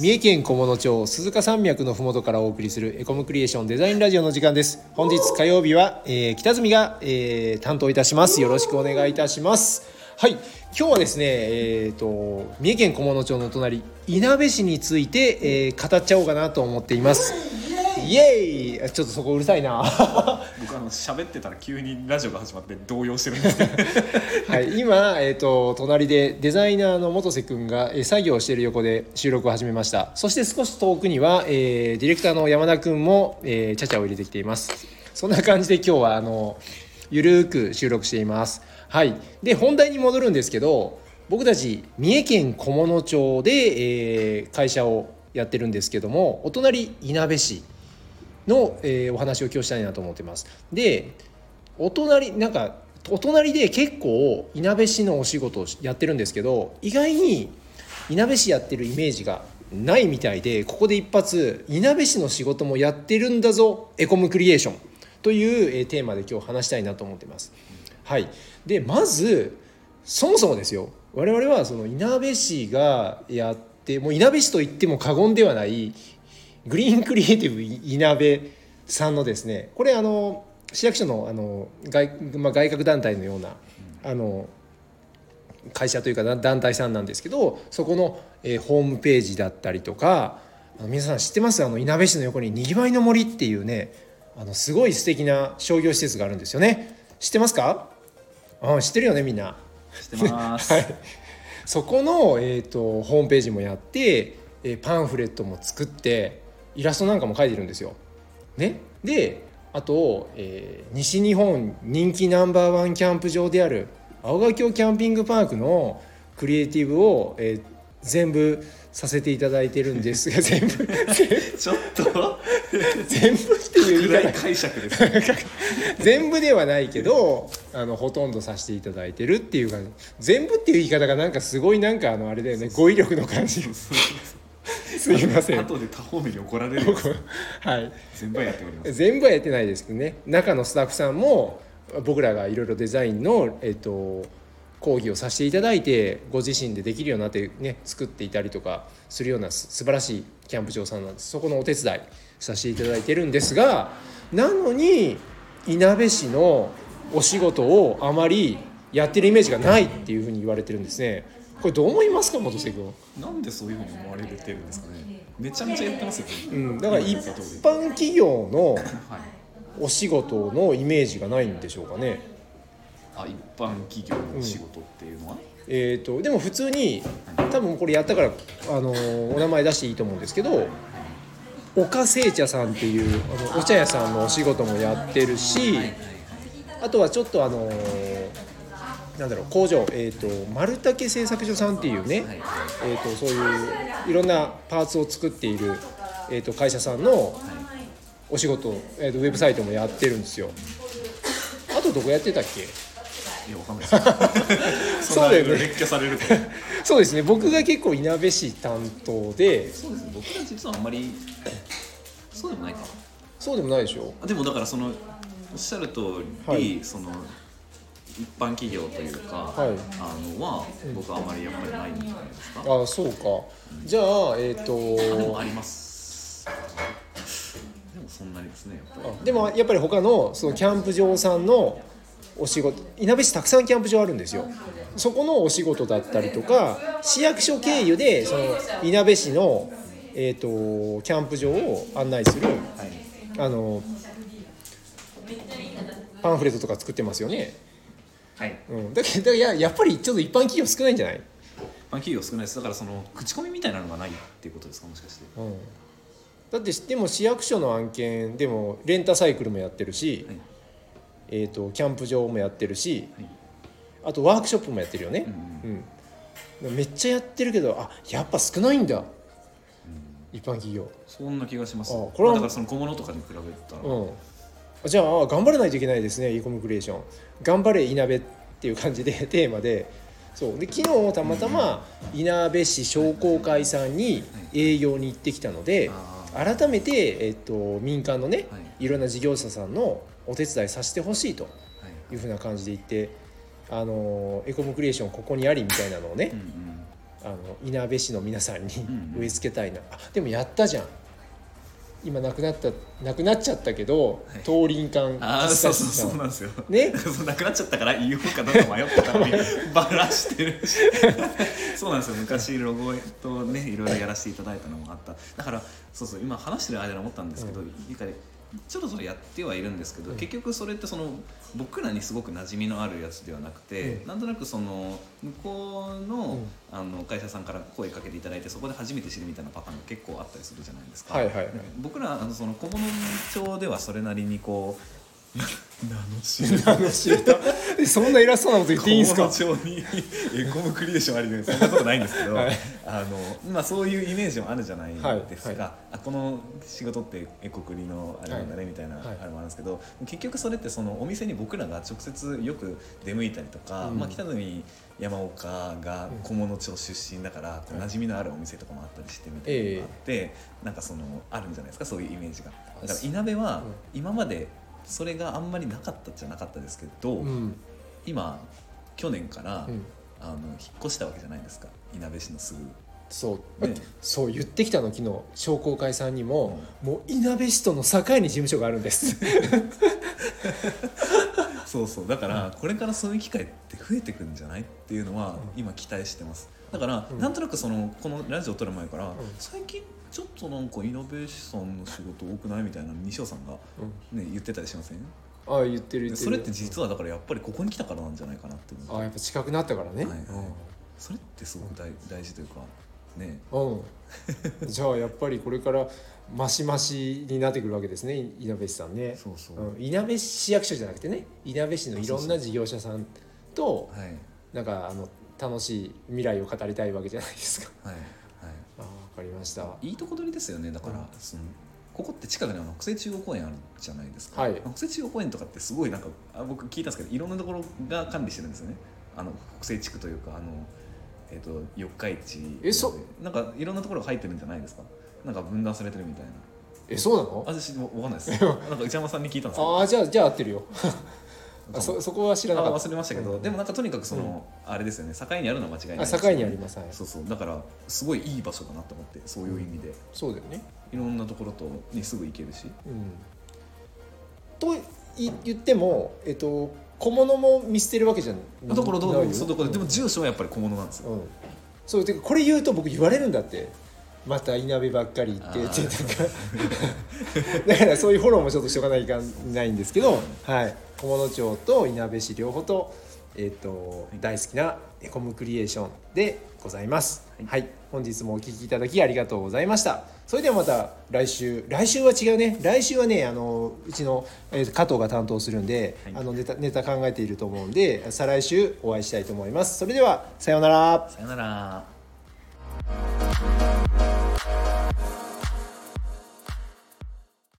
三重県菰野町鈴鹿山脈のふもとからお送りするエコムクリエーションデザインラジオの時間です。本日火曜日は、えー、北住が、えー、担当いたします。よろしくお願いいたします。はい。今日はですねえっ、ー、と三重県菰野町の隣いなべ市について、えー、語っちゃおうかなと思っています。イエーイ。ちょっとそこうるさいな。あの喋ってたら急にラジオが始まって動揺してるんですけど。はい今、えーと、隣でデザイナーの元瀬君が、えー、作業している横で収録を始めました。そして少し遠くには、えー、ディレクターの山田君も、えー、ちゃちゃを入れてきています。そんな感じで今日はあのゆるく収録しています。はい。で本題に戻るんですけど僕たち三重県菰野町で、えー、会社をやってるんですけどもお隣いなべ市。の、えー、お話を今日したいなと思ってます。でお隣なんかお隣で結構いなべ市のお仕事をやってるんですけど意外にいなべ市やってるイメージがないみたいでここで一発いなべ市の仕事もやってるんだぞエコムクリエーションという、えー、テーマで今日話したいなと思ってます。はい、でまずそもそもですよ我々はそのいなべ市がやってもういなべ市といっても過言ではないグリーンクリエイティブいなべさんのですねこれあの市役所のあの外,、まあ、外郭団体のようなあの会社というか団体さんなんですけどそこの、えー、ホームページだったりとか皆さん知ってます？あのいなべ市の横ににぎわいの森っていうねあのすごい素敵な商業施設があるんですよね。知ってますか？あ知ってるよねみんな。知ってます、はい、そこの、えーと、とホームページもやって、えー、パンフレットも作ってイラストなんかも描いてるんですよ。ね、であと、えー、西日本人気ナンバーワンキャンプ場である青ヶ京キャンピングパークのクリエイティブを、えー、全部させていただいてるんです。が 全部。ちょっと？全部っていう言い。方解釈です、全部ではないけどあのほとんどさせていただいてるっていう感じ。全部っていう言い方がなんかすごいなんかあのあれだよね。語彙力の感じ すいません。後で多方面に怒られる はい。全部はやっております。全部はやってないですけどね。中のスタッフさんも僕らがいろいろデザインの、えっと、講義をさせていただいてご自身でできるようになってね作っていたりとかするような素晴らしいキャンプ場さんなんです。そこのお手伝いさせていただいてるんですがなのにいなべ市のお仕事をあまりやってるイメージがないっていうふうに言われてるんですね。これどう思いますか元瀬君。なんでそういうふうに思われてるんですかね。めちゃめちゃやってますよ、うん、だから一般企業のお仕事のイメージがないんでしょうかね。あ一般企業の仕事っていうのは、うん、えーと、でも普通に多分これやったからあのお名前出していいと思うんですけど岡製茶さんっていうあのお茶屋さんのお仕事もやってるしあとはちょっとあのなんだろう工場、えーと、丸竹製作所さんっていうね、はい、えーと、そういういろんなパーツを作っている、えーと、会社さんのお仕事、えー、とウェブサイトもやってるんですよ。あとどこやってたっけ？いやわかんないです。そうだよね。列挙されると。そうですね。僕が結構いなべ市担当で。そうですね。僕は実はあんまりそうでもないかそうでもないでしょ。でもだからそのおっしゃる通り、はい、その一般企業というか、はい、あのは僕はあまりやっぱりないんじゃないですか？あそうか。じゃあえっ、ー、とでもあります。でもそんなにですねでもやっぱり他のそのキャンプ場さんのお仕事いなべ市たくさんキャンプ場あるんですよ。そこのお仕事だったりとか市役所経由でそのいなべ市の、えーと、キャンプ場を案内する、はい、あのパンフレットとか作ってますよねはい、うん、だけどややっぱりちょっと一般企業少ないんじゃない？一般企業少ないです。だからその口コミみたいなのがないっていうことですか？もしかして、うん、だってでも市役所の案件でもレンタサイクルもやってるし、はい、えーと、キャンプ場もやってるし、はい、あとワークショップもやってるよね、うん、うん、めっちゃやってるけどあやっぱ少ないんだ、うん、一般企業。そんな気がします。あこれはだからその小物とかに比べたら、うんじゃあ頑張らないといけないですねイコムクリエーション頑張れいなべっていう感じで テーマで。そう。で昨日たまたまいなべ市商工会さんに営業に行ってきたので改めて、えっと、民間のねい。ろんな事業者さんのお手伝いさせてほしいとい。うふうな感じで言ってあのエコムクリエーションここにありみたいなのをね、あの稲部市の皆さんに植え付けたいな、あでもやったじゃん今なくなったなくなっちゃったけど、はい。東林間ああそうそうそうなんですよ。ね？なくなっちゃったから言おうかどうか迷ったからに バラしてるし。そうなんですよ。昔ロゴとねいろいろやらせていただいたのもあった。だからそうそう今話してる間に思ったんですけど、うん。いいかねちょろちょろやってはいるんですけど、うん。結局それってその僕らにすごく馴染みのあるやつではなくて、うん。なんとなくその向こうの,、うん。あの会社さんから声かけていただいてそこで初めて知るみたいなパターンが結構あったりするじゃないですか。僕らあのその小物町ではそれなりにこう名の知れあの知れた。え そんな偉そうなこと言っていいんですか？小物町にエコムクリエーションありでそんなことないんですけど、はい。あのまあ、そういうイメージもあるじゃないですか、はい。はあこの仕事ってエコクリのあれなんだねみたいなはい。あれもあるんですけど、結局それってそのお店に僕らが直接よく出向いたりとか、うん。まあ、北国山岡が小物町出身だから、馴染みのあるお店とかもあったりしてみたいなのがあって、なんかそのあるんじゃないですか？そういうイメージが。だからいなべは今までそれがあんまりなかったじゃなかったですけど、うん。今去年から、うん。あの引っ越したわけじゃないですか？いなべ市のすぐ。そう、ね。そう言ってきたの昨日。商工会さんにも、もういなべ市との境に事務所があるんです。そうそう。だからこれからそういう機会って増えてくんじゃない？っていうのはうん。今期待してますだから、うん。なんとなくそのこのラジオ撮る前から、ん。最近ちょっとなんかイノベーションの仕事多くないみたいな西尾さんが、ね、言ってたりしません？ああ言ってる言ってる。それって実はだからやっぱりここに来たからなんじゃないかなってああやっぱ近くなったからね、はいはい。それってすごく大大事というかね。うん、うん、じゃあやっぱりこれからマシマシになってくるわけですねいなべ市さんね。そうそう、うん、いなべ市役所じゃなくてねいなべ市のいろんな事業者さんとはい。なんかあの楽しい未来を語りたいわけじゃないですか。はいはい。ああ分かりました。いいとこ取りですよね。だから、うん。そのここって近くに北西中央公園あるじゃないですか、はい。北西中央公園とかってすごいなんかあ僕聞いたんですけどいろんなところが管理してるんですよね。あの北西地区というかあの、えー、と四日市。えそなんかいろんなところが入ってるんじゃないですか。なんか分断されてるみたいな。えそうなの？私わかんないです。なんか内山さんに聞いたんですああじゃあじゃあ合ってるよあそそこは知らなかあった。忘れましたけど、うん。でもなんかとにかくその、あれですよね。境にあるのは間違いないね。境にあります。はい。そうそう。だからすごいいい場所だなと思ってそういう意味で、そうだよね。いろんなところとにすぐ行けるし。うん。とい言ってもえっと小物も見捨てるわけじゃない。だからどうよ。そうだからでも住所はやっぱり小物なんですよ、うん。そうてかこれ言うと僕言われるんだって。またいなべばっかり言ってってなんか だからそういうフォローもちょっとしとかないかんないんですけど、はい、小物町といなべ市両方と,、えっと大好きなエコムクリエーションでございます、はい。本日もお聞きいただきありがとうございました。それではまた来週。来週は違うね。来週はねあのうちの、えー加藤が担当するんで、はい。あのネタネタ考えていると思うんで再来週お会いしたいと思います。それではさようなら。さよなら